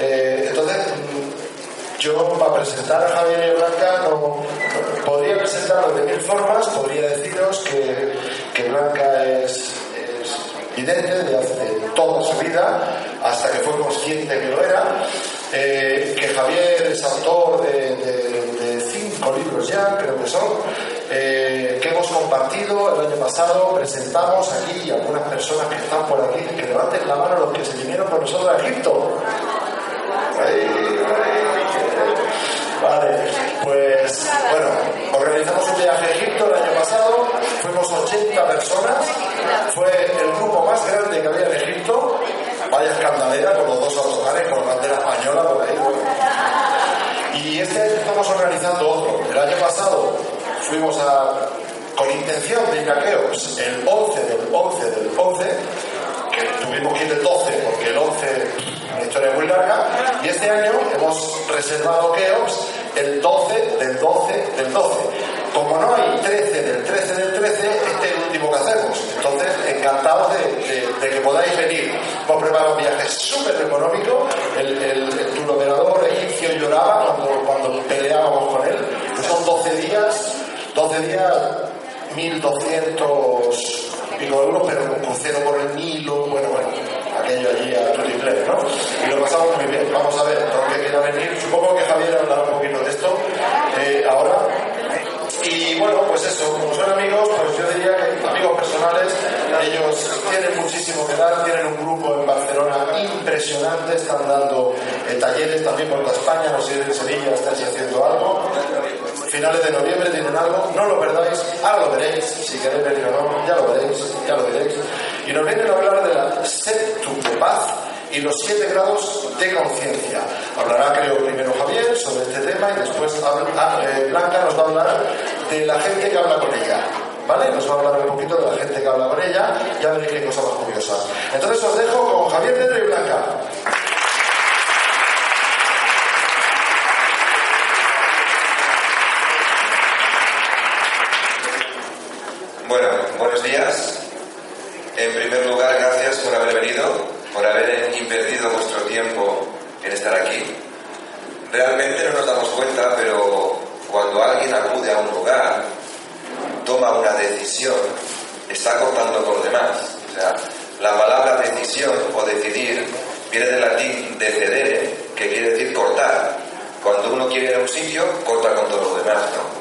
Eh, entonces, yo para presentar a Javier y Blanca no, podría presentarlo de mil formas, podría deciros que, Blanca es, es vidente de, hace, toda su vida, hasta que fue consciente que lo era, eh, que Javier es autor de cinco libros ya, creo que son, eh, que hemos compartido el año pasado, presentamos aquí algunas personas que están por aquí, que levanten la mano los que se vinieron con nosotros a Egipto. Vale, pues bueno, organizamos un viaje a Egipto el año pasado, fuimos 80 personas, fue el grupo más grande que había en Egipto, vaya escandalera con los dos autocares con bandera española por ahí. Y este año estamos organizando otro. El año pasado fuimos a, con intención de ir a Keops el 11 del 11 del 11, que ir el 12 porque el 11 una historia muy larga, y este año hemos reservado Keops el 12 del 12 del 12. Como no hay 13 del 13 del 13, este es el último que hacemos. Entonces, encantados de, que podáis venir. Hemos preparado un viaje súper económico. El, el, el turoperador egipcio lloraba cuando, cuando peleábamos con él. Son 12 días, 12 días, 1200 pero con crucero por el Nilo, bueno, bueno, aquello allí a inglés, ¿no? Y lo pasamos muy bien. Vamos a ver, todo el que quiera venir, supongo que Javier hablará un poquito de esto eh, ahora. Y bueno, pues eso, como son amigos, pues yo diría que amigos personales, ellos tienen muchísimo que dar, tienen un grupo en Barcelona impresionante, están dando eh, talleres también por toda España, no sé si en Sevilla estáis haciendo algo. Finales de noviembre tienen algo, no lo perdáis, ahora lo veréis, si queréis venir o no, ya lo veréis, ya lo veréis. Y nos vienen a hablar de la de paz y los siete grados de conciencia. Hablará, creo, primero Javier sobre este tema y después ah, eh, Blanca nos va a hablar de la gente que habla con ella. ¿Vale? Nos va a hablar un poquito de la gente que habla con ella, ya veréis qué cosa más curiosa. Entonces os dejo con Javier Pedro y Blanca. Bueno, buenos días. En primer lugar, gracias por haber venido, por haber invertido vuestro tiempo en estar aquí. Realmente no nos damos cuenta, pero cuando alguien acude a un lugar, toma una decisión, está cortando con los demás. O sea, la palabra decisión o decidir viene del latín decedere, que quiere decir cortar. Cuando uno quiere ir a un sitio, corta con todo lo demás, ¿no?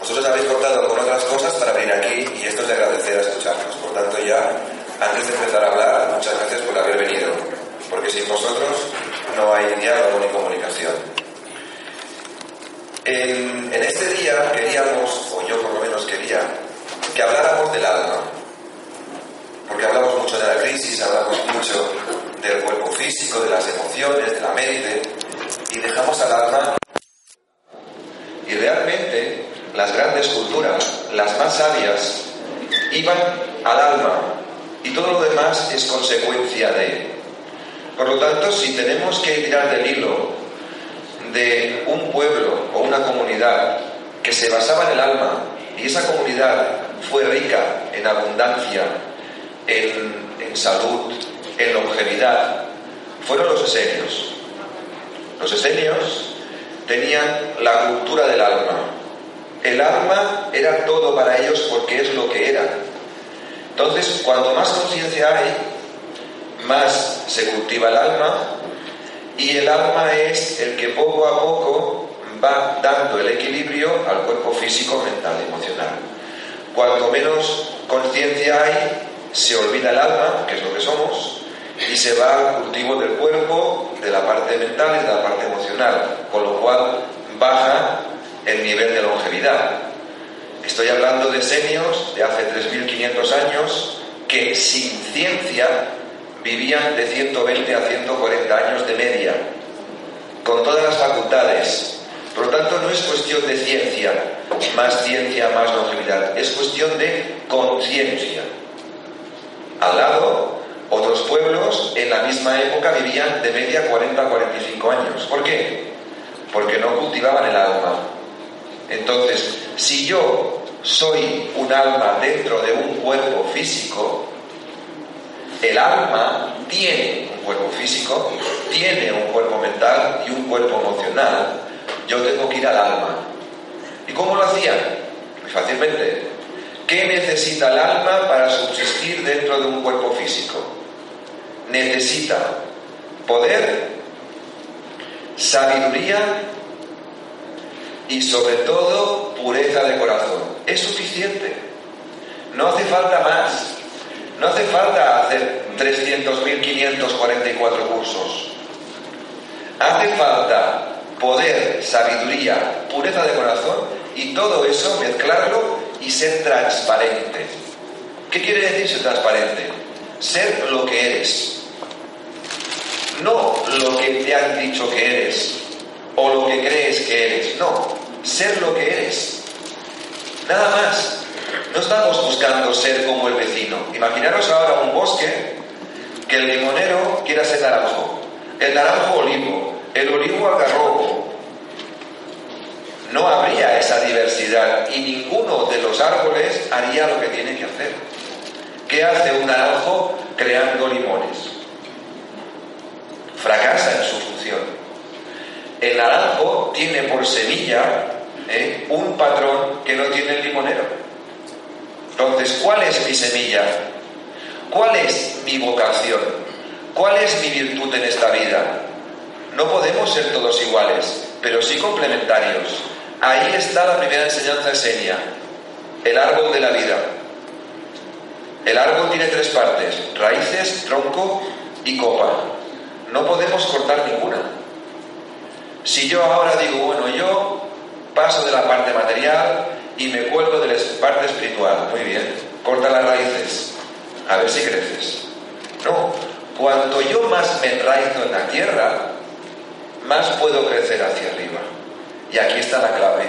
Vosotros habéis cortado con otras cosas para venir aquí y esto es de agradecer a escucharnos. Por tanto, ya, antes de empezar a hablar, muchas gracias por haber venido, porque sin vosotros no hay diálogo ni comunicación. En, en este día queríamos, o yo por lo menos quería, que habláramos del alma, porque hablamos mucho de la crisis, hablamos mucho del cuerpo físico, de las emociones, de la mente, y dejamos al alma y realmente las grandes culturas, las más sabias, iban al alma y todo lo demás es consecuencia de. Por lo tanto, si tenemos que tirar del hilo de un pueblo o una comunidad que se basaba en el alma y esa comunidad fue rica en abundancia, en, salud, en longevidad, fueron los esenios. Los esenios tenían la cultura del alma. El alma era todo para ellos porque es lo que era. Entonces, cuando más conciencia hay, más se cultiva el alma y el alma es el que poco a poco va dando el equilibrio al cuerpo físico, mental y emocional. Cuanto menos conciencia hay, se olvida el alma, que es lo que somos, y se va al cultivo del cuerpo, de la parte mental y de la parte emocional, con lo cual baja el nivel de longevidad. Estoy hablando de senios de hace 3.500 años que sin ciencia vivían de 120 a 140 años de media, con todas las facultades. Por lo tanto, no es cuestión de ciencia, más ciencia, más longevidad, es cuestión de conciencia. Al lado, otros pueblos en la misma época vivían de media 40 a 45 años. ¿Por qué? Porque no cultivaban el alma. Entonces, si yo soy un alma dentro de un cuerpo físico, el alma tiene un cuerpo físico, tiene un cuerpo mental y un cuerpo emocional, yo tengo que ir al alma. ¿Y cómo lo hacían? Muy fácilmente. ¿Qué necesita el alma para subsistir dentro de un cuerpo físico? Necesita poder, sabiduría y sobre todo pureza de corazón. Es suficiente. No hace falta más. No hace falta hacer 300.544 cursos. Hace falta poder, sabiduría, pureza de corazón y todo eso mezclarlo y ser transparente. ¿Qué quiere decir ser transparente? Ser lo que eres. No lo que te han dicho que eres o lo que crees que eres. No, ser lo que eres. Nada más. No estamos buscando ser como el vecino. Imaginaros ahora un bosque que el limonero quiera ser naranjo, el naranjo olivo, el olivo algarrobo. No habría esa diversidad y ninguno de los árboles haría lo que tiene que hacer. ¿Qué hace un naranjo creando limones? Fracasa en su función. El naranjo tiene por semilla ¿eh? un patrón que no tiene el limonero. Entonces, ¿cuál es mi semilla? ¿Cuál es mi vocación? ¿Cuál es mi virtud en esta vida? No podemos ser todos iguales, pero sí complementarios. Ahí está la primera enseñanza esenia, el árbol de la vida. El árbol tiene tres partes, raíces, tronco y copa. No podemos cortar ninguna. Si yo ahora digo, bueno, yo paso de la parte material y me cuelgo de la parte espiritual, muy bien, corta las raíces, a ver si creces. No, cuanto yo más me enraizo en la tierra, más puedo crecer hacia arriba. Y aquí está la clave.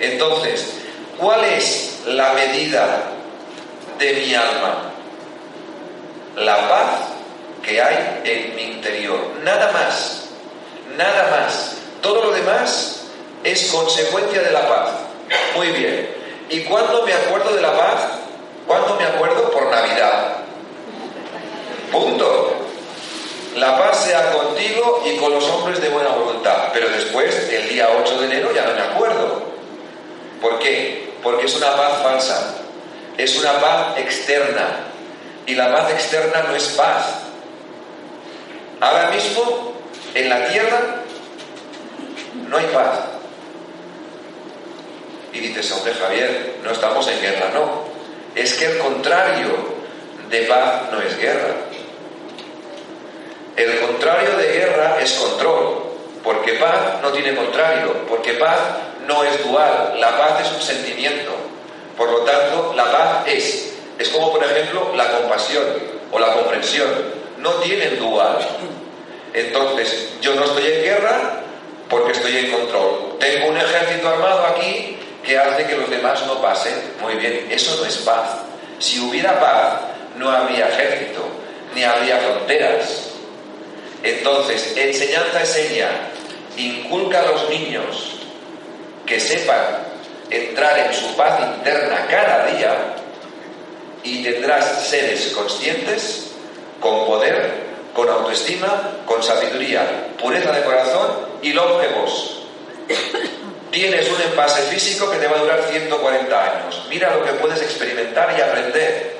Entonces, ¿cuál es la medida de mi alma? La paz que hay en mi interior. Nada más. Nada más. Todo lo demás es consecuencia de la paz. Muy bien. ¿Y cuándo me acuerdo de la paz? ¿Cuándo me acuerdo? Por Navidad. Punto. La paz sea contigo y con los hombres de buena voluntad. Pero después, el día 8 de enero, ya no me acuerdo. ¿Por qué? Porque es una paz falsa. Es una paz externa. Y la paz externa no es paz. Ahora mismo, en la tierra, no hay paz. Y dices, hombre Javier, no estamos en guerra, no. Es que el contrario de paz no es guerra. El contrario de guerra es control, porque paz no tiene contrario, porque paz no es dual, la paz es un sentimiento. Por lo tanto, la paz es, es como por ejemplo la compasión o la comprensión, no tienen dual. Entonces, yo no estoy en guerra porque estoy en control. Tengo un ejército armado aquí que hace que los demás no pasen. Muy bien, eso no es paz. Si hubiera paz, no habría ejército, ni habría fronteras. Entonces, enseñanza enseña, inculca a los niños que sepan entrar en su paz interna cada día y tendrás seres conscientes, con poder, con autoestima, con sabiduría, pureza de corazón y longevos. Tienes un envase físico que te va a durar 140 años. Mira lo que puedes experimentar y aprender.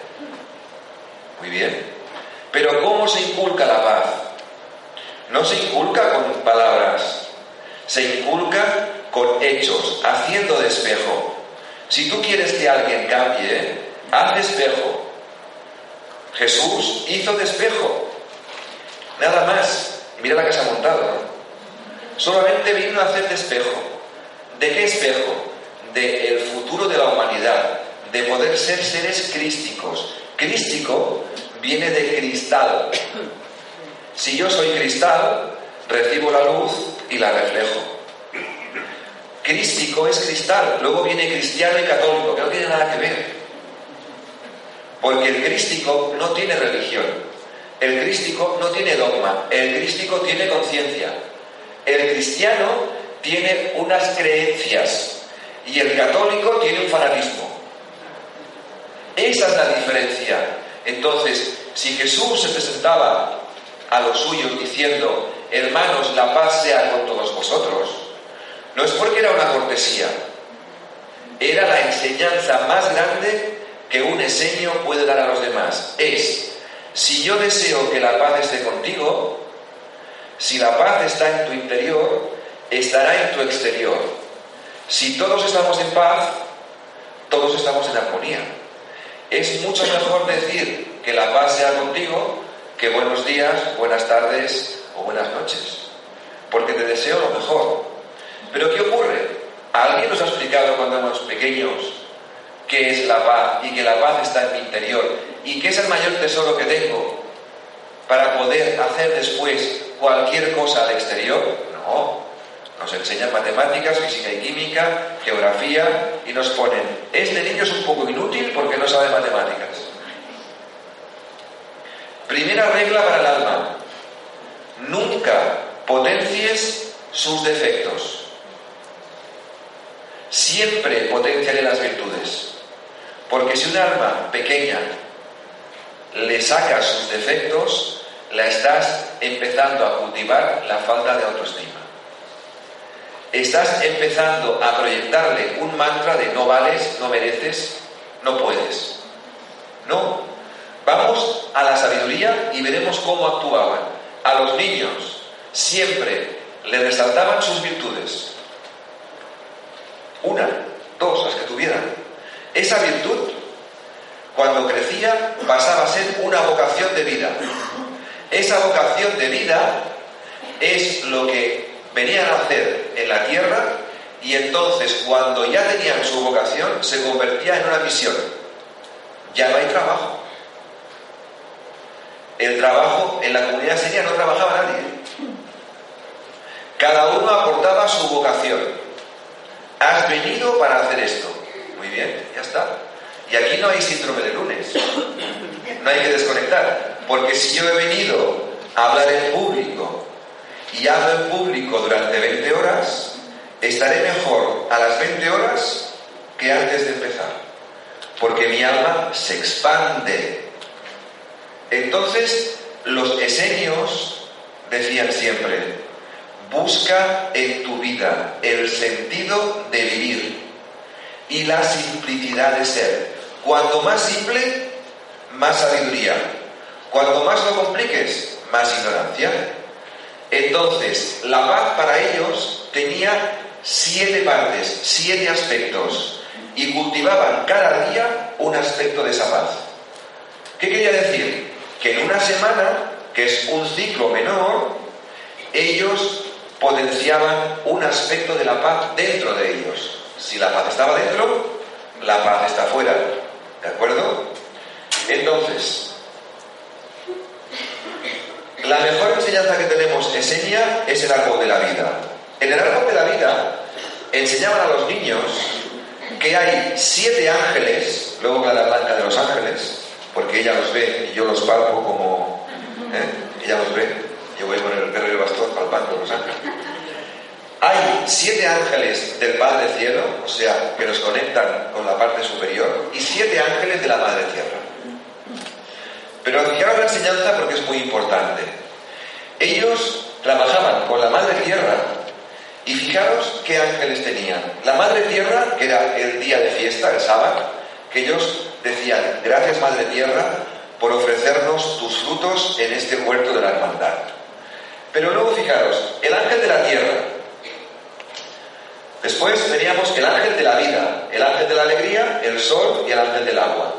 Muy bien. Pero ¿cómo se inculca la paz? No se inculca con palabras, se inculca con hechos, haciendo de espejo. Si tú quieres que alguien cambie, haz de espejo. Jesús hizo de espejo. Nada más. Mira la que se. Solamente vino a hacer de espejo. ¿De qué espejo? De el futuro de la humanidad, de poder ser seres crísticos. Crístico viene de cristal. Si yo soy cristal, recibo la luz y la reflejo. Crístico es cristal, luego viene cristiano y católico, que no tiene nada que ver. Porque el crístico no tiene religión, el crístico no tiene dogma, el crístico tiene conciencia. El cristiano tiene unas creencias y el católico tiene un fanatismo. Esa es la diferencia. Entonces, si Jesús se presentaba a los suyos diciendo, hermanos, la paz sea con todos vosotros, no es porque era una cortesía, era la enseñanza más grande que un esenio puede dar a los demás. Es, si yo deseo que la paz esté contigo, si la paz está en tu interior, estará en tu exterior. Si todos estamos en paz, todos estamos en armonía. Es mucho mejor decir que la paz sea contigo que buenos días, buenas tardes o buenas noches. Porque te deseo lo mejor. Pero ¿qué ocurre? ¿Alguien nos ha explicado cuando éramos pequeños qué es la paz y que la paz está en mi interior y qué es el mayor tesoro que tengo para poder hacer después cualquier cosa al exterior? No. Nos enseñan matemáticas, física y química, geografía y nos ponen, este niño es un poco inútil porque no sabe matemáticas. Primera regla para el alma, nunca potencies sus defectos. Siempre potenciaré las virtudes. Porque si un alma pequeña le saca sus defectos, la estás empezando a cultivar la falta de autoestima. Estás empezando a proyectarle un mantra de no vales, no mereces, no puedes. No. Vamos a la sabiduría y veremos cómo actuaban. A los niños siempre le resaltaban sus virtudes. Una, dos, las que tuvieran. Esa virtud, cuando crecía, pasaba a ser una vocación de vida. Esa vocación de vida es lo que venían a hacer en la tierra y entonces cuando ya tenían su vocación se convertía en una misión. Ya no hay trabajo. El trabajo en la comunidad sería no trabajaba nadie. Cada uno aportaba su vocación. Has venido para hacer esto. Muy bien, ya está. Y aquí no hay síndrome de lunes. No hay que desconectar. Porque si yo he venido a hablar en público y hablo en público durante 20 horas, estaré mejor a las 20 horas que antes de empezar. Porque mi alma se expande. Entonces, los esenios decían siempre, busca en tu vida el sentido de vivir y la simplicidad de ser. Cuanto más simple, más sabiduría. Cuanto más lo compliques, más ignorancia. Entonces, la paz para ellos tenía siete partes, siete aspectos, y cultivaban cada día un aspecto de esa paz. ¿Qué quería decir? Que en una semana, que es un ciclo menor, ellos potenciaban un aspecto de la paz dentro de ellos. Si la paz estaba dentro, la paz está fuera. ¿De acuerdo? Entonces, la mejor enseñanza que tenemos en Senia es el árbol de la vida. En el árbol de la vida enseñaban a los niños que hay siete ángeles, luego la blanca de los ángeles, porque ella los ve y yo los palpo como... ¿eh? Ella los ve, yo voy con el perro y el bastón palpando los ángeles. Hay siete ángeles del Padre Cielo, o sea, que nos conectan con la parte superior, y siete ángeles de la Madre Tierra. Pero fijaros la enseñanza porque es muy importante. Ellos trabajaban con la Madre Tierra y fijaros qué ángeles tenían. La Madre Tierra, que era el día de fiesta, el sábado, que ellos decían, gracias Madre Tierra por ofrecernos tus frutos en este huerto de la hermandad. Pero luego fijaros, el ángel de la tierra. Después teníamos el ángel de la vida, el ángel de la alegría, el sol y el ángel del agua.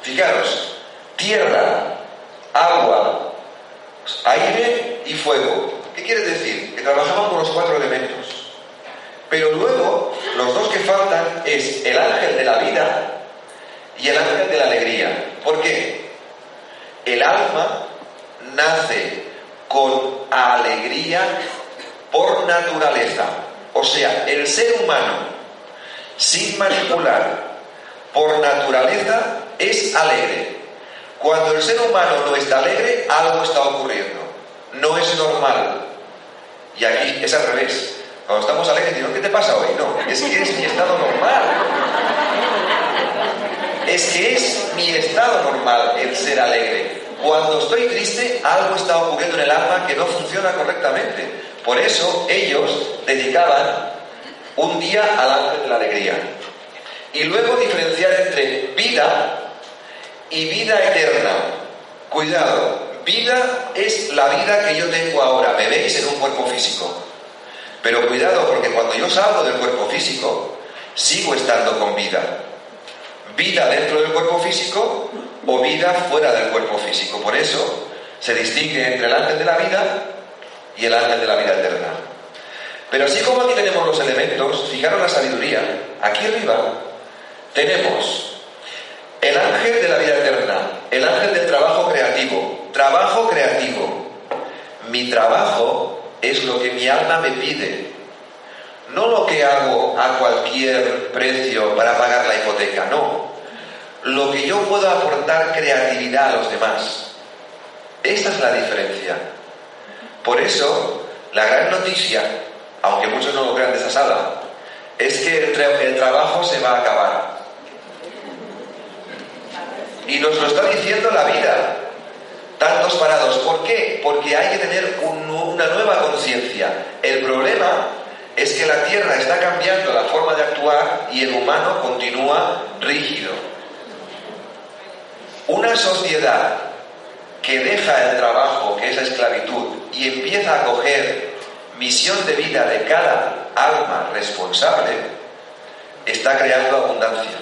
Fijaros, tierra, agua, aire y fuego. ¿Qué quiere decir? Que trabajamos con los cuatro elementos. Pero luego, los dos que faltan es el ángel de la vida y el ángel de la alegría. ¿Por qué? El alma nace con alegría por naturaleza. O sea, el ser humano, sin manipular, por naturaleza, es alegre. Cuando el ser humano no está alegre, algo está ocurriendo. No es normal. Y aquí es al revés. Cuando estamos alegres, digo, ¿qué te pasa hoy? No, es que es mi estado normal. Es que es mi estado normal el ser alegre. Cuando estoy triste, algo está ocurriendo en el alma que no funciona correctamente. Por eso ellos dedicaban un día al ángel de la alegría. Y luego diferenciar entre vida y vida eterna. Cuidado, vida es la vida que yo tengo ahora. Me veis en un cuerpo físico. Pero cuidado, porque cuando yo salgo del cuerpo físico, sigo estando con vida. Vida dentro del cuerpo físico o vida fuera del cuerpo físico. Por eso se distingue entre el ángel de la vida y el ángel de la vida eterna. Pero así como aquí tenemos los elementos, fijaros la sabiduría, aquí arriba tenemos el ángel de la vida eterna, el ángel del trabajo creativo, trabajo creativo. Mi trabajo es lo que mi alma me pide, no lo que hago a cualquier precio para pagar la hipoteca, no. Lo que yo puedo aportar creatividad a los demás. Esta es la diferencia. Por eso, la gran noticia aunque muchos no lo crean de esa sala, es que el, trabajo se va a acabar. Y nos lo está diciendo la vida. Tantos parados. ¿Por qué? Porque hay que tener una nueva conciencia. El problema es que la Tierra está cambiando la forma de actuar y el humano continúa rígido. Una sociedad que deja el trabajo, que es la esclavitud, y empieza a coger misión de vida de cada alma responsable está creando abundancia.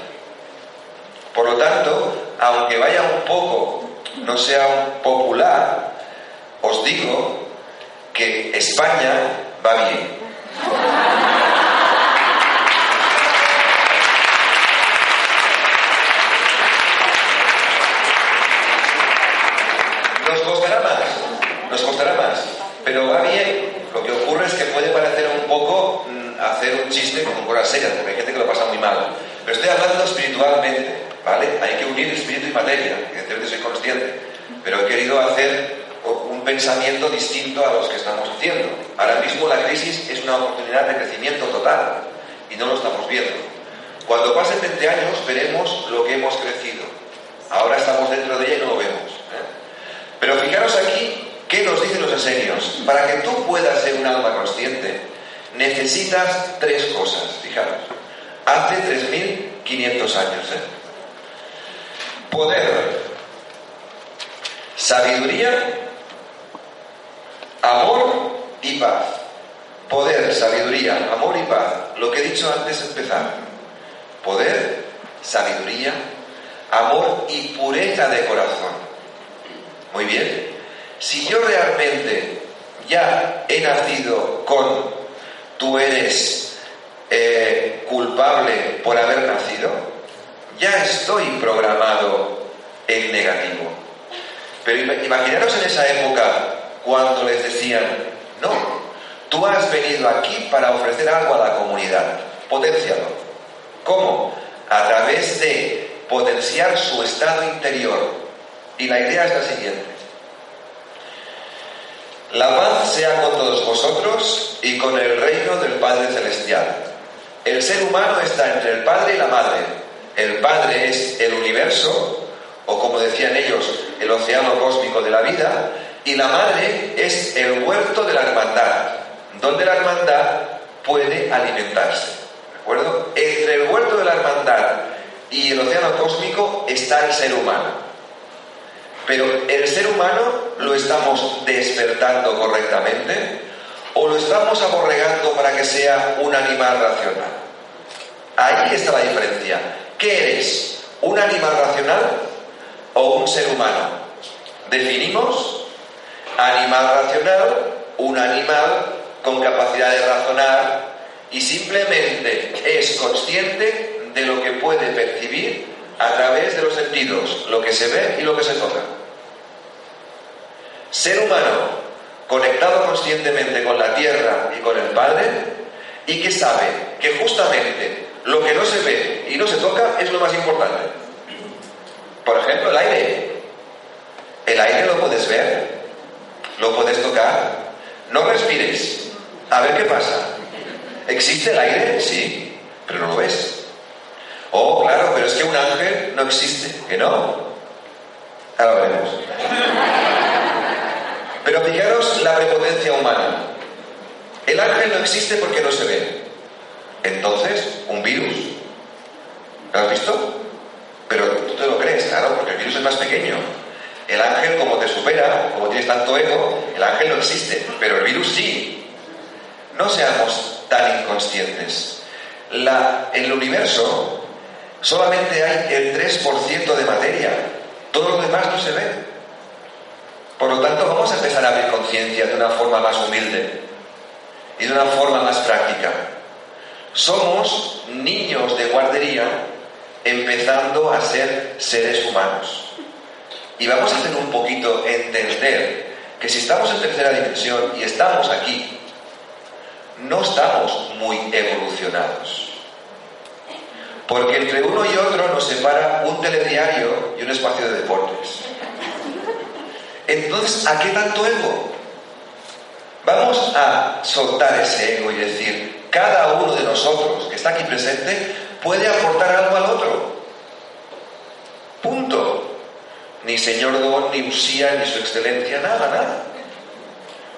Por lo tanto, aunque vaya un poco, no sea un popular, os digo que España va bien. Nos costará más, nos costará más, pero va bien lo que ocurre es que puede parecer un poco mm, hacer un chiste con cosas serias, porque hay gente que lo pasa muy mal. Pero estoy hablando espiritualmente, ¿vale? Hay que unir espíritu y materia, evidentemente soy consciente. Pero he querido hacer un pensamiento distinto a los que estamos haciendo. Ahora mismo la crisis es una oportunidad de crecimiento total y no lo estamos viendo. Cuando pasen 20 años veremos lo que hemos crecido. Ahora estamos dentro de ella y no lo vemos. ¿eh? Pero fijaros aquí ¿Qué nos dicen los esenios? Para que tú puedas ser un alma consciente, necesitas tres cosas, fijaros. Hace 3.500 años. ¿eh? Poder, sabiduría, amor y paz. Poder, sabiduría, amor y paz. Lo que he dicho antes de empezar. Poder, sabiduría, amor y pureza de corazón. Muy bien. Si yo realmente ya he nacido con tú eres eh, culpable por haber nacido, ya estoy programado en negativo. Pero imaginaros en esa época cuando les decían, no, tú has venido aquí para ofrecer algo a la comunidad, potencialo. ¿Cómo? A través de potenciar su estado interior. Y la idea es la siguiente. La paz sea con todos vosotros y con el reino del Padre Celestial. El ser humano está entre el Padre y la Madre. El Padre es el universo, o como decían ellos, el océano cósmico de la vida, y la Madre es el huerto de la hermandad, donde la hermandad puede alimentarse. ¿De acuerdo? Entre el huerto de la hermandad y el océano cósmico está el ser humano. Pero ¿el ser humano lo estamos despertando correctamente o lo estamos aborregando para que sea un animal racional? Ahí está la diferencia. ¿Qué eres? ¿Un animal racional o un ser humano? Definimos animal racional, un animal con capacidad de razonar y simplemente es consciente de lo que puede percibir a través de los sentidos, lo que se ve y lo que se toca. Ser humano conectado conscientemente con la tierra y con el Padre y que sabe que justamente lo que no se ve y no se toca es lo más importante. Por ejemplo, el aire. El aire lo puedes ver, lo puedes tocar. No respires. A ver qué pasa. ¿Existe el aire? Sí, pero no lo ves. Oh, claro, pero es que un ángel no existe. ¿Que no? Ahora veremos. Pero fijaros la prepotencia humana. El ángel no existe porque no se ve. Entonces, un virus. ¿Lo has visto? Pero tú te lo crees, claro, porque el virus es más pequeño. El ángel, como te supera, como tienes tanto ego, el ángel no existe, pero el virus sí. No seamos tan inconscientes. La, en el universo solamente hay el 3% de materia, todo lo demás no se ve. Por lo tanto, vamos a empezar a abrir conciencia de una forma más humilde y de una forma más práctica. Somos niños de guardería empezando a ser seres humanos. Y vamos a hacer un poquito entender que si estamos en tercera dimensión y estamos aquí, no estamos muy evolucionados. Porque entre uno y otro nos separa un telediario y un espacio de deportes. Entonces, ¿a qué tanto ego? Vamos a soltar ese ego y decir, cada uno de nosotros que está aquí presente puede aportar algo al otro. Punto. Ni señor Don, ni Usía, ni su excelencia, nada, nada.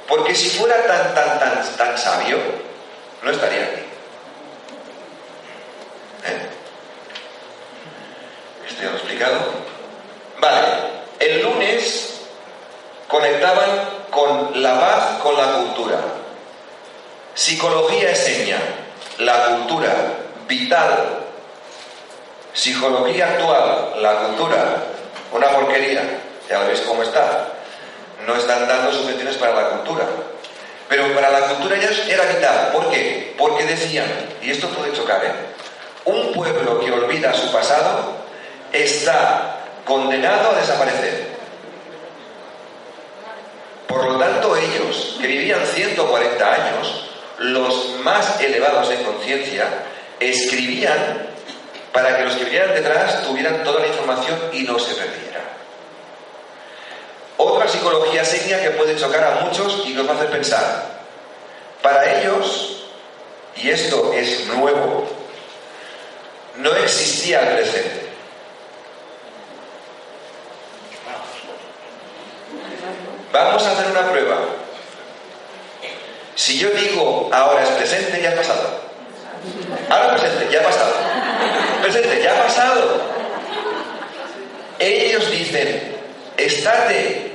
Porque si fuera tan, tan, tan, tan sabio, no estaría aquí. ¿Eh? ¿Esto ya lo he explicado? Vale, el lunes conectaban con la paz con la cultura. Psicología es seña, la cultura vital. Psicología actual, la cultura, una porquería. Ya veis cómo está. No están dando subvenciones para la cultura. Pero para la cultura ya era vital. ¿Por qué? Porque decían, y esto puede chocar, ¿eh? un pueblo que olvida su pasado está condenado a desaparecer. Por lo tanto, ellos, que vivían 140 años, los más elevados en conciencia, escribían para que los que vinieran detrás tuvieran toda la información y no se perdiera. Otra psicología seña que puede chocar a muchos y nos hacer pensar. Para ellos, y esto es nuevo, no existía el presente. Vamos a hacer una prueba. Si yo digo ahora es presente, ya ha pasado. Ahora presente, ya ha pasado. Presente, ya ha pasado. Ellos dicen, estate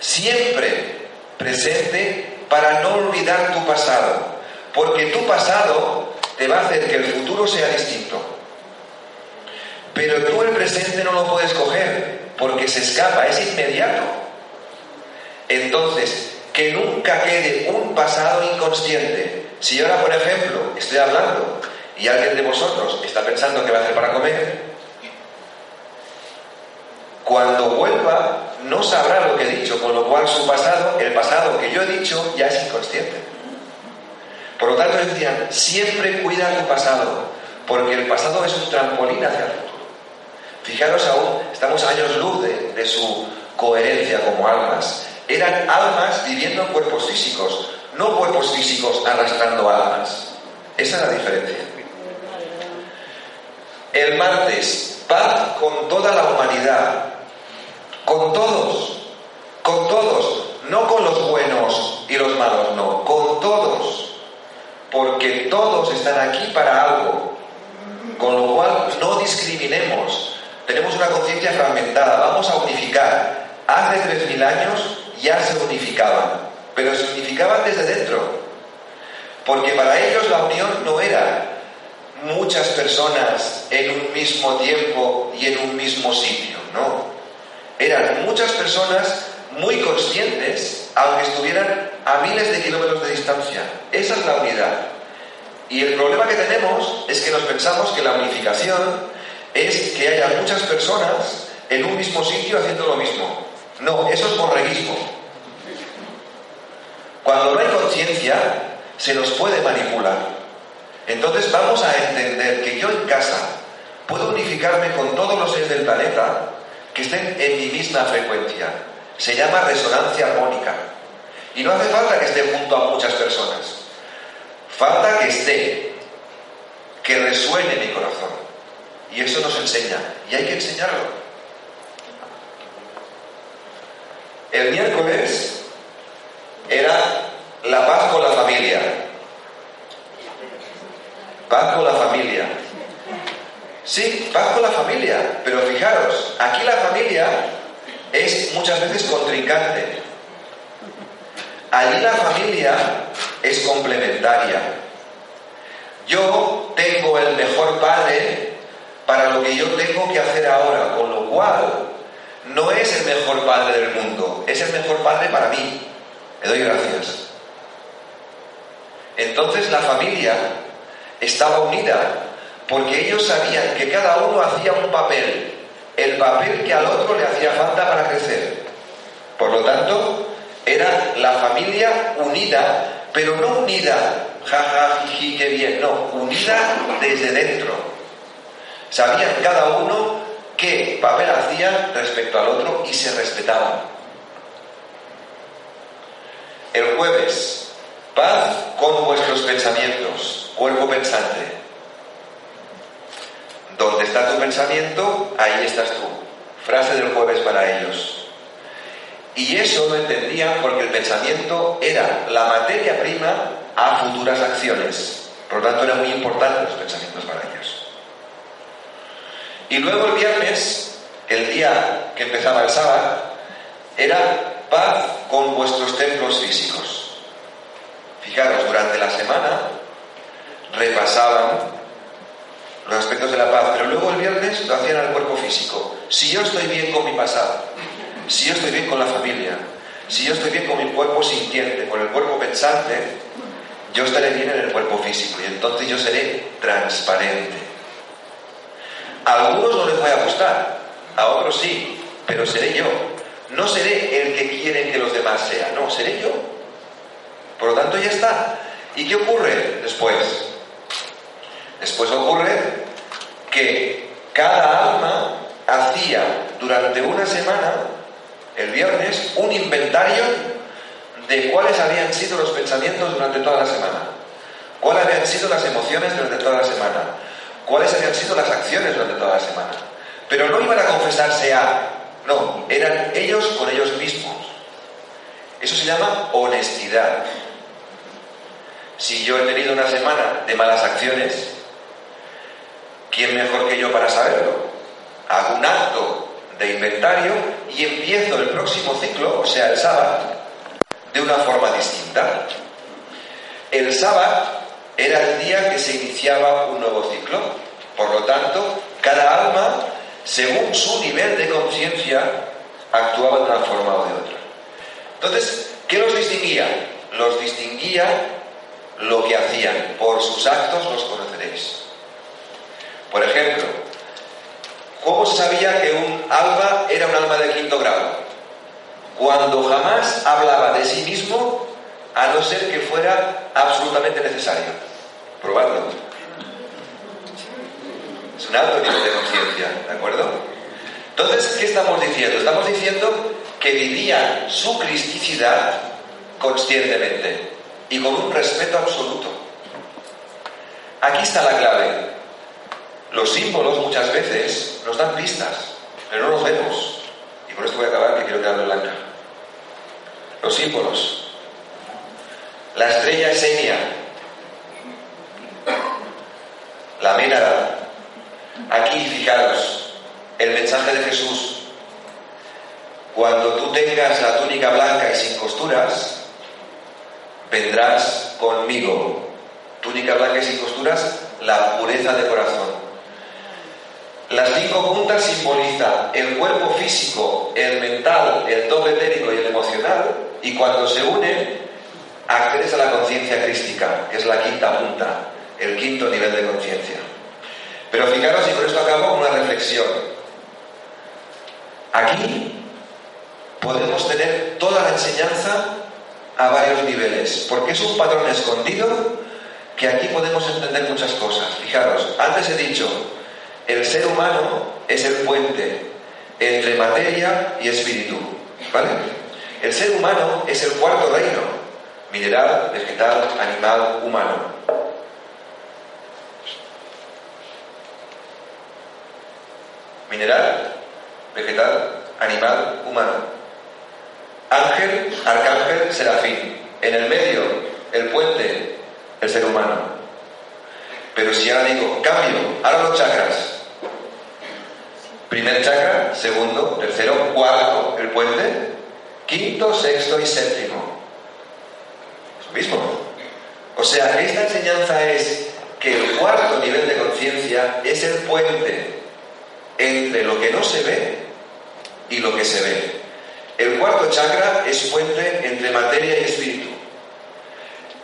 siempre presente para no olvidar tu pasado. Porque tu pasado te va a hacer que el futuro sea distinto. Pero tú el presente no lo puedes coger porque se escapa, es inmediato. Entonces, que nunca quede un pasado inconsciente. Si ahora, por ejemplo, estoy hablando y alguien de vosotros está pensando qué va a hacer para comer, cuando vuelva no sabrá lo que he dicho, con lo cual su pasado, el pasado que yo he dicho, ya es inconsciente. Por lo tanto, decían, siempre cuida tu pasado, porque el pasado es un trampolín hacia el futuro. Fijaros aún, estamos años luz de, de su coherencia como almas. Eran almas viviendo en cuerpos físicos, no cuerpos físicos arrastrando almas. Esa es la diferencia. El martes, paz con toda la humanidad, con todos, con todos, no con los buenos y los malos, no, con todos, porque todos están aquí para algo, con lo cual no discriminemos, tenemos una conciencia fragmentada, vamos a unificar. Hace 3.000 años ya se unificaban, pero se unificaban desde dentro, porque para ellos la unión no era muchas personas en un mismo tiempo y en un mismo sitio, no. Eran muchas personas muy conscientes, aunque estuvieran a miles de kilómetros de distancia. Esa es la unidad. Y el problema que tenemos es que nos pensamos que la unificación es que haya muchas personas en un mismo sitio haciendo lo mismo. No, eso es borreguismo. Cuando no hay conciencia, se nos puede manipular. Entonces vamos a entender que yo en casa puedo unificarme con todos los seres del planeta que estén en mi misma frecuencia. Se llama resonancia armónica. Y no hace falta que esté junto a muchas personas. Falta que esté, que resuene mi corazón. Y eso nos enseña. Y hay que enseñarlo. El miércoles era la paz con la familia. Paz con la familia. Sí, paz con la familia, pero fijaros, aquí la familia es muchas veces contrincante. Allí la familia es complementaria. Yo tengo el mejor padre para lo que yo tengo que hacer ahora, con lo cual no es el mejor padre del mundo, es el mejor padre para mí. Le doy gracias. Entonces la familia estaba unida porque ellos sabían que cada uno hacía un papel, el papel que al otro le hacía falta para crecer. Por lo tanto, era la familia unida, pero no unida, jaja, jiji, qué bien, no, unida desde dentro. Sabían cada uno qué papel hacía respecto al otro y se respetaban. El jueves, paz con vuestros pensamientos, cuerpo pensante. Donde está tu pensamiento, ahí estás tú. Frase del jueves para ellos. Y eso lo entendían porque el pensamiento era la materia prima a futuras acciones. Por lo tanto, eran muy importantes los pensamientos para ellos. Y luego el viernes, el día que empezaba el sábado, era paz con vuestros templos físicos. Fijaros, durante la semana repasaban los aspectos de la paz, pero luego el viernes lo hacían al cuerpo físico. Si yo estoy bien con mi pasado, si yo estoy bien con la familia, si yo estoy bien con mi cuerpo sintiente, con el cuerpo pensante, yo estaré bien en el cuerpo físico y entonces yo seré transparente. A algunos no les voy a gustar, a otros sí, pero seré yo. No seré el que quieren que los demás sean, no, seré yo. Por lo tanto, ya está. ¿Y qué ocurre después? Después ocurre que cada alma hacía durante una semana, el viernes, un inventario de cuáles habían sido los pensamientos durante toda la semana, cuáles habían sido las emociones durante toda la semana, cuáles habían sido las acciones durante toda la semana. Pero no iban a confesarse a, no, eran ellos con ellos mismos. Eso se llama honestidad. Si yo he tenido una semana de malas acciones, ¿Quién mejor que yo para saberlo? Hago un acto de inventario y empiezo el próximo ciclo, o sea, el sábado, de una forma distinta. El sábado era el día que se iniciaba un nuevo ciclo. Por lo tanto, cada alma, según su nivel de conciencia, actuaba de una forma o de otra. Entonces, ¿qué los distinguía? Los distinguía lo que hacían. Por sus actos los conoceréis. Por ejemplo, ¿cómo se sabía que un alma era un alma de quinto grado? Cuando jamás hablaba de sí mismo, a no ser que fuera absolutamente necesario. Probadlo. Un alto nivel de conciencia, ¿de acuerdo? Entonces, ¿qué estamos diciendo? Estamos diciendo que vivían su cristicidad conscientemente y con un respeto absoluto. Aquí está la clave. Los símbolos muchas veces nos dan pistas, pero no los vemos. Y con esto voy a acabar, que quiero quedarme blanca. Los símbolos. La estrella esenia. La ménada. Aquí, fijaros, el mensaje de Jesús. Cuando tú tengas la túnica blanca y sin costuras, vendrás conmigo. Túnica blanca y sin costuras, la pureza de corazón. Las cinco puntas simbolizan el cuerpo físico, el mental, el todo etérico y el emocional, y cuando se unen, accedes a la conciencia crística, que es la quinta punta, el quinto nivel de conciencia. Pero fijaros, y con esto acabo, una reflexión. Aquí podemos tener toda la enseñanza a varios niveles, porque es un patrón escondido que aquí podemos entender muchas cosas. Fijaros, antes he dicho, el ser humano es el puente entre materia y espíritu. ¿Vale? El ser humano es el cuarto reino, mineral, vegetal, animal, humano. Mineral, vegetal, animal, humano. Ángel, arcángel, serafín. En el medio, el puente, el ser humano. Pero si ahora digo, cambio, ahora los chakras. Primer chakra, segundo, tercero, cuarto, el puente, quinto, sexto y séptimo. Es lo mismo. O sea, esta enseñanza es que el cuarto nivel de conciencia es el puente entre lo que no se ve y lo que se ve. El cuarto chakra es puente entre materia y espíritu.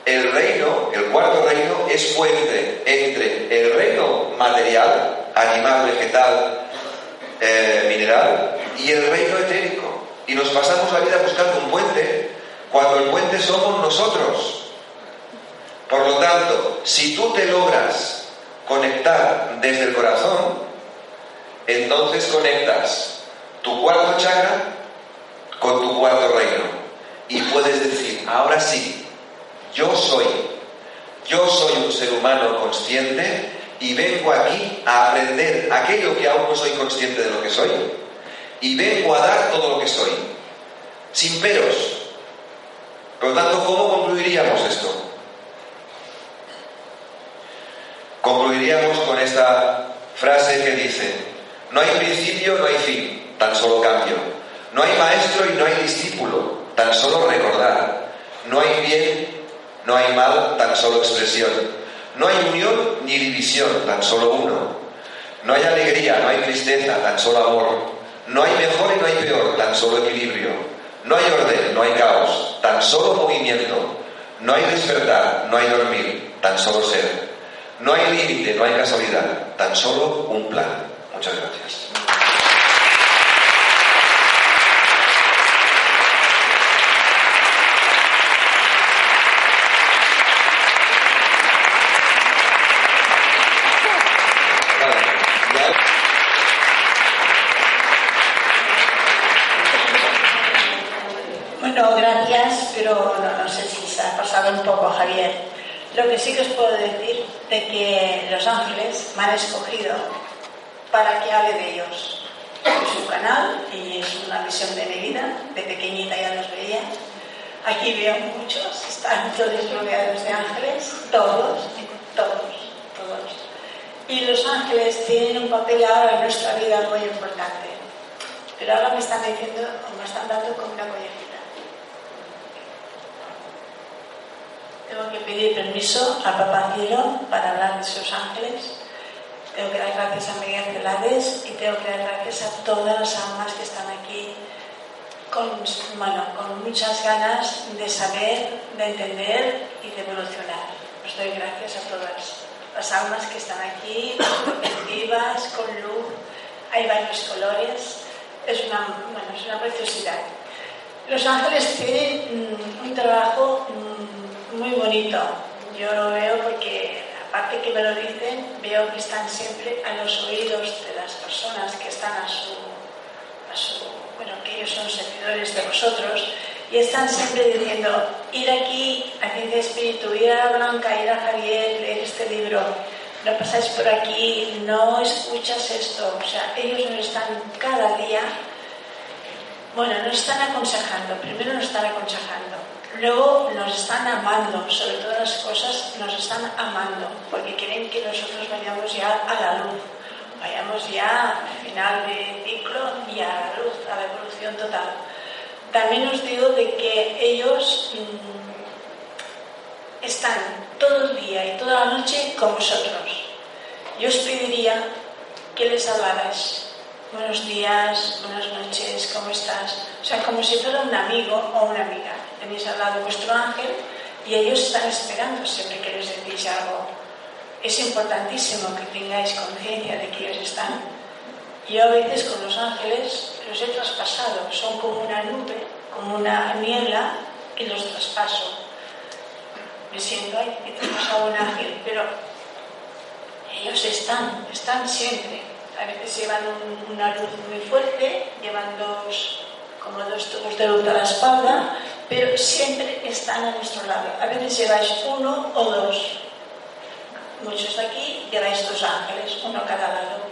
El reino, el cuarto reino, es puente entre el reino material, animal, vegetal, eh, mineral, y el reino etérico. Y nos pasamos la vida buscando un puente cuando el puente somos nosotros. Por lo tanto, si tú te logras conectar desde el corazón, entonces conectas tu cuarto chakra con tu cuarto reino. Y puedes decir, ahora sí, yo soy, yo soy un ser humano consciente y vengo aquí a aprender aquello que aún no soy consciente de lo que soy. Y vengo a dar todo lo que soy, sin peros. Por lo tanto, ¿cómo concluiríamos esto? Concluiríamos con esta frase que dice, no hay principio, no hay fin, tan solo cambio. No hay maestro y no hay discípulo, tan solo recordar. No hay bien no hay mal, tan solo expresión. No hay unión ni división, tan solo uno. No hay alegría, no hay tristeza, tan solo amor. No hay mejor y no hay peor, tan solo equilibrio. No hay orden, no hay caos, tan solo movimiento. No hay despertar, no hay dormir, tan solo ser. No hay límite, no hay casualidad, tan solo un plan. Muchas gracias. un poco Javier. Lo que sí que os puedo decir de que los ángeles me han escogido para que hable de ellos. En su canal, y es una visión de mi vida, de pequeñita ya los veía. Aquí veo muchos, están todos rodeados de ángeles, todos, todos, todos. Y los ángeles tienen un papel ahora en nuestra vida muy importante. Pero ahora me están diciendo, o me están dando como una collejita. Tengo que pedir permiso al Papá Cielo para hablar de sus ángeles. Tengo que dar gracias a Miguel Celades y tengo que dar gracias a todas las almas que están aquí con, bueno, con muchas ganas de saber, de entender y de evolucionar. Os doy gracias a todas las almas que están aquí, vivas, con luz, hay varios colores, es una, bueno, es una preciosidad. Los ángeles tienen mm, un trabajo mm, muy bonito. Yo lo veo porque, aparte que me lo dicen, veo que están siempre a los oídos de las personas que están a su, a su bueno, que ellos son servidores de vosotros, y están siempre diciendo, ir aquí, a Ciencia Espíritu, ir a Blanca, ir a Javier, leer este libro, no pasáis por aquí, no escuchas esto, o sea, ellos nos están cada día, bueno, nos están aconsejando, primero nos están aconsejando, Luego nos están amando, sobre todas las cosas nos están amando, porque quieren que nosotros vayamos ya a la luz, vayamos ya al final del ciclo y a la luz, a la evolución total. También os digo de que ellos mm, están todo el día y toda la noche con vosotros. Yo os pediría que les hablarais. Buenos días, buenas noches, ¿cómo estás? O sea, como si fuera un amigo o una amiga tenéis al lado vuestro ángel y ellos están esperando siempre que les decís algo. Es importantísimo que tengáis conciencia de que ellos están. Yo a veces con los ángeles los he traspasado, son como una nube, como una niebla y los traspaso. Me siento, ahí, he traspasado un ángel, pero ellos están, están siempre. A veces llevan una luz muy fuerte, llevan dos, como dos tubos de luz a la espalda, pero siempre están a nuestro lado. A veces lleváis uno o dos. Muchos de aquí lleváis dos ángeles, uno a cada lado.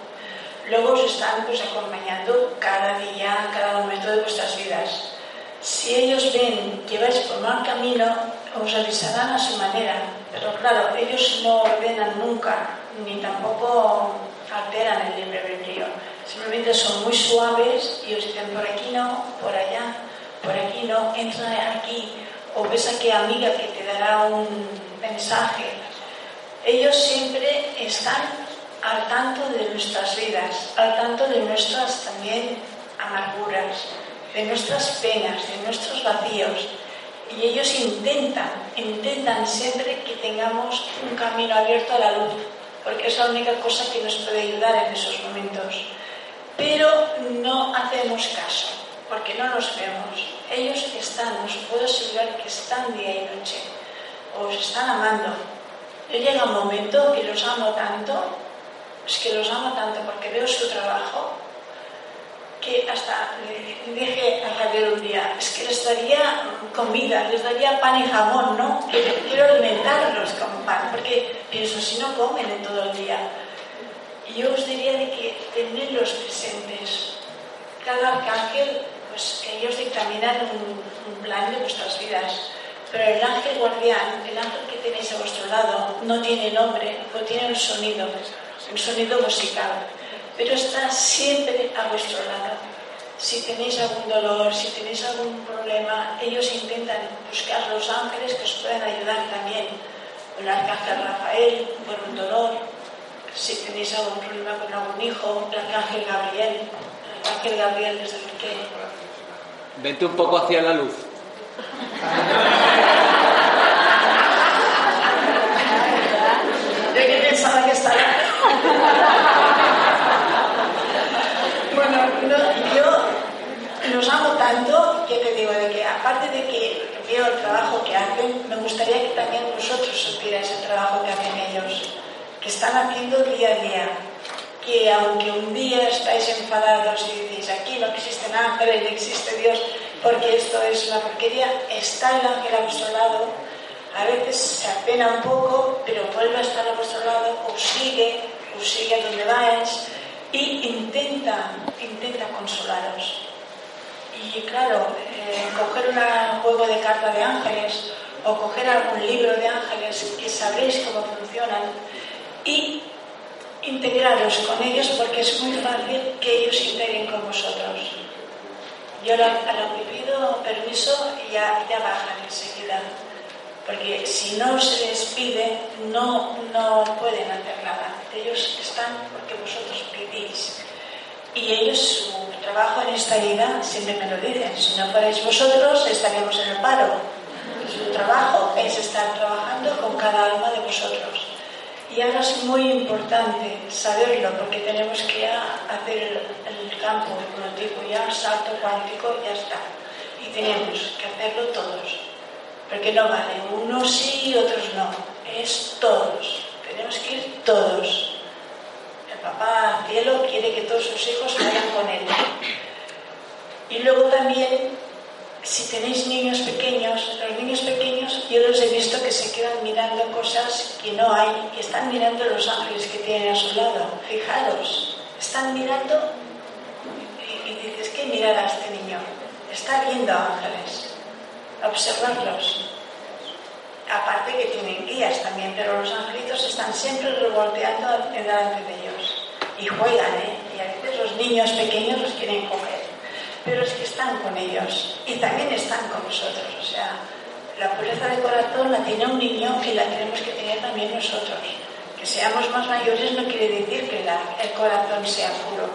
Luego os están pues, acompañando cada día, cada momento de vuestras vidas. Si ellos ven que vais por mal camino, os avisarán a su manera. Pero claro, ellos no ordenan nunca, ni tampoco alteran el libre albedrío. Simplemente son muy suaves y os dicen por aquí no, por allá, por aquí no, entra aquí, o ves a qué amiga que te dará un mensaje. Ellos siempre están al tanto de nuestras vidas, al tanto de nuestras también amarguras, de nuestras penas, de nuestros vacíos. Y ellos intentan, intentan siempre que tengamos un camino abierto a la luz, porque es la única cosa que nos puede ayudar en esos momentos. Pero no hacemos caso, porque no los vemos. Ellos están, os puedo asegurar que están día y noche, os están amando. Yo llega un momento que los amo tanto, es que los amo tanto porque veo su trabajo, que hasta le dije a Javier un día, es que les daría comida, les daría pan y jamón, ¿no? Quiero alimentarlos porque pienso, si no comen en todo el día. Y yo os diría de que tenedlos presentes. Cada arcángel, pues ellos dictaminan un, un plan de vuestras vidas. Pero el ángel guardián, el ángel que tenéis a vuestro lado, no tiene nombre, no tiene un sonido, un sonido musical pero está siempre a vuestro lado. Si tenéis algún dolor, si tenéis algún problema, ellos intentan buscar los ángeles que os puedan ayudar también. El arcángel Rafael por un dolor, si tenéis algún problema con algún hijo, el arcángel Gabriel, el arcángel Gabriel desde el que... Vente un poco hacia la luz. Yo que pensaba que estaba... Bueno, no, yo los amo tanto que te digo de que aparte de que veo el trabajo que hacen, me gustaría que también vosotros supierais el trabajo que hacen ellos, que están haciendo día a día. Que aunque un día estáis enfadados y decís aquí no existen ángeles, no existe Dios, porque esto es una porquería, está el ángel a vuestro lado. A veces se apena un poco, pero vuelve a estar a vuestro lado, os sigue, os sigue a donde vais y intenta, intenta consolaros. Y claro, eh, coger un juego de carta de ángeles o coger algún libro de ángeles que sabréis cómo funcionan y integraros con ellos porque es muy fácil que ellos integren con vosotros. Yo a lo que pido permiso ya, ya bajan enseguida, porque si no se les pide no, no pueden hacer nada. Ellos están porque vosotros pedís. Y ellos, su trabajo en esta vida, siempre me lo dicen, si no fuerais vosotros, estaríamos en el paro. Su trabajo es estar trabajando con cada alma de vosotros. Y ahora es muy importante saberlo, porque tenemos que hacer el, el campo ya el salto cuántico, ya está. Y tenemos que hacerlo todos, porque no vale, unos sí y otros no, es todos. Tenemos que ir todos. Papá cielo quiere que todos sus hijos vayan con él. Y luego también, si tenéis niños pequeños, los niños pequeños yo los he visto que se quedan mirando cosas que no hay, que están mirando los ángeles que tienen a su lado. Fijaros, están mirando y, y dices, ¿qué mirará este niño? Está viendo ángeles. Observarlos aparte que tienen guías también, pero los angelitos están siempre revolteando delante de ellos y juegan, ¿eh? Y a veces los niños pequeños los quieren coger, pero es que están con ellos y también están con nosotros, o sea, la pureza de corazón la tiene un niño y la tenemos que tener también nosotros. Que seamos más mayores no quiere decir que el corazón sea puro,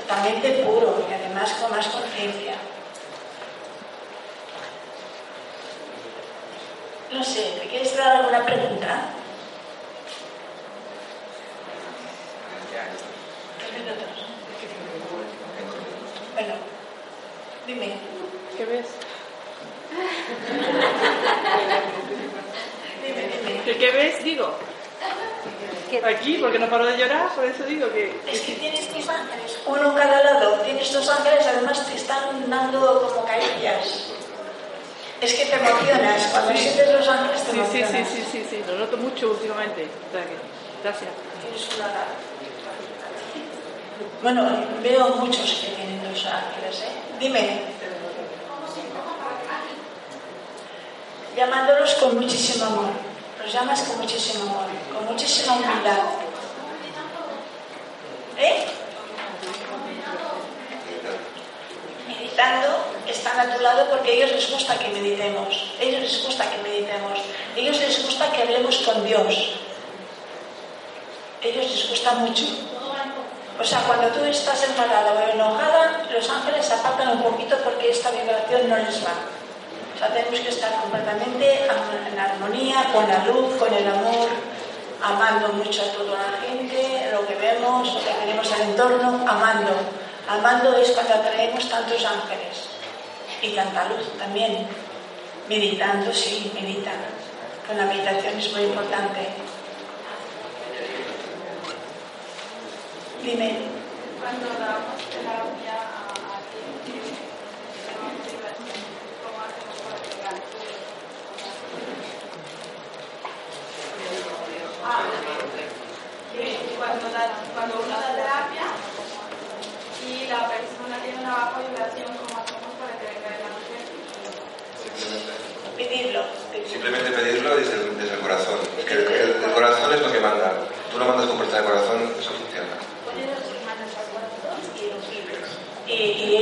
totalmente puro y además con más conciencia. No sé, ¿me quieres dar alguna pregunta? Tres minutos. Bueno, dime. ¿Qué ves? Dime, dime. ¿Qué, qué ves? Digo. Aquí, porque no paro de llorar, por eso digo que... Es que tienes mis ángeles, uno en cada lado. Tienes dos ángeles, además te están dando como caricias. Es que te emocionas. Cuando sientes los ángeles te Sí, sí, emocionas. sí, sí, sí, sí, lo noto mucho últimamente. O sea que, gracias. Tienes una Bueno, veo muchos que tienen dos ángeles, ¿eh? Dime. llamándolos con muchísimo amor. Los llamas con muchísimo amor, con muchísima humildad. ¿Eh? Meditando, están a tu lado porque a ellos les gusta que meditemos. A ellos les gusta que meditemos. A ellos les gusta que hablemos con Dios. A ellos les gusta mucho. O sea, cuando tú estás enfadada o enojada, los ángeles apartan un poquito porque esta vibración no les va. O sea, tenemos que estar completamente en armonía con la luz, con el amor, amando mucho a toda la gente, lo que vemos, lo que tenemos al entorno, amando. Amando es cuando atraemos tantos ángeles y tanta luz también. Meditando, sí, medita. La meditación es muy importante. Dime. Cuando damos terapia a alguien ¿cómo hacemos para pegar? Ah, que cuando, da, cuando uno da terapia y la persona tiene una baja vibración, ¿cómo hacemos para que venga el ángel? Pedirlo. Simplemente pedirlo desde el, desde el corazón. Es que el, el- el corazón es lo que manda. Tú lo mandas con fuerza de corazón, eso funciona. Y, y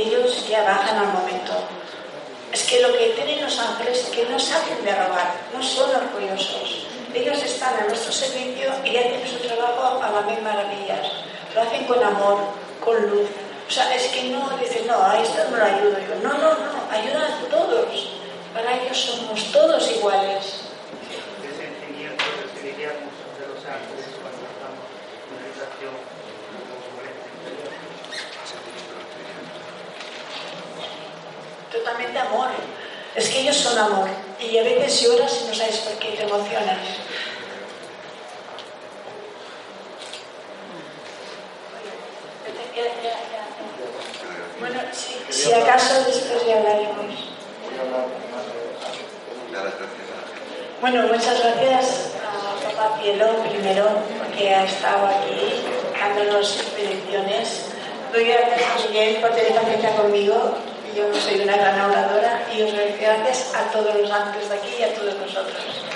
ya bajan al momento. Es que lo que tienen los ángeles es que no saben de robar, no son orgullosos. Ellos están a nuestro servicio y hacen su trabajo a las mil maravillas. Lo hacen con amor, con luz. O sea, es que no dicen, no, a esto no lo ayudo yo. No, no, no, ayudan a todos. Para ellos somos todos iguales. ¿Qué sentimiento recibiríamos de los ángeles cuando estamos en meditación interior? Totalmente amor. Es que ellos son amor. Y a veces lloras y no sabes por qué te emocionas. Bueno, si, si acaso después ya hablaremos. La. Bueno, muchas gracias a Papá Cielo primero, porque ha estado aquí dándonos bendiciones. Doy gracias a Miguel por tener paciencia conmigo. Yo soy una gran oradora y os doy gracias a todos los ángeles de aquí y a todos nosotros.